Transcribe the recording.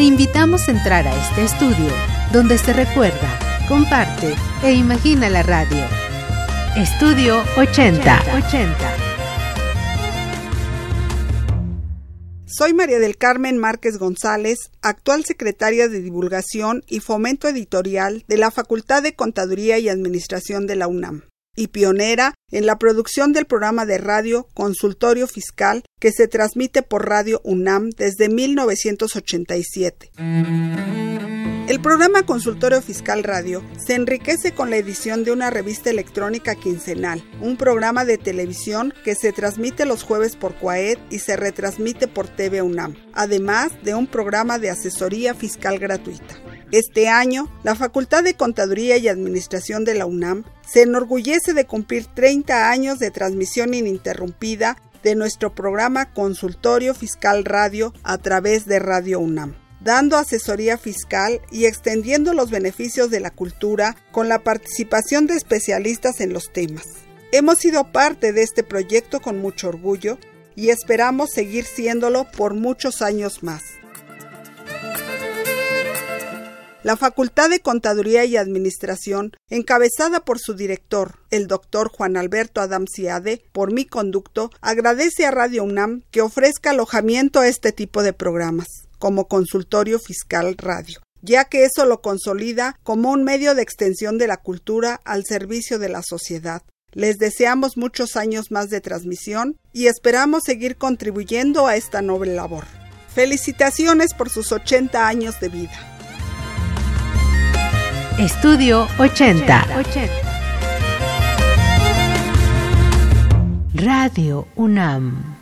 Te invitamos a entrar a este estudio donde se recuerda, comparte e imagina la radio. Estudio 80. 80. Soy María del Carmen Márquez González, actual secretaria de Divulgación y Fomento Editorial de la Facultad de Contaduría y Administración de la UNAM y pionera en la producción del programa de radio Consultorio Fiscal que se transmite por Radio UNAM desde 1987. El programa Consultorio Fiscal Radio se enriquece con la edición de una revista electrónica quincenal, un programa de televisión que se transmite los jueves por Cuaed y se retransmite por TV UNAM, además de un programa de asesoría fiscal gratuita. Este año, la Facultad de Contaduría y Administración de la UNAM se enorgullece de cumplir 30 años de transmisión ininterrumpida de nuestro programa Consultorio Fiscal Radio a través de Radio UNAM, dando asesoría fiscal y extendiendo los beneficios de la cultura con la participación de especialistas en los temas. Hemos sido parte de este proyecto con mucho orgullo y esperamos seguir siéndolo por muchos años más. La Facultad de Contaduría y Administración, encabezada por su director, el doctor Juan Alberto Adamciade, por mi conducto, agradece a Radio UNAM que ofrezca alojamiento a este tipo de programas, como consultorio fiscal radio ya que eso lo consolida como un medio de extensión de la cultura al servicio de la sociedad. Les deseamos muchos años más de transmisión y esperamos seguir contribuyendo a esta noble labor. Felicitaciones por sus 80 años de vida. Estudio 80. Radio UNAM.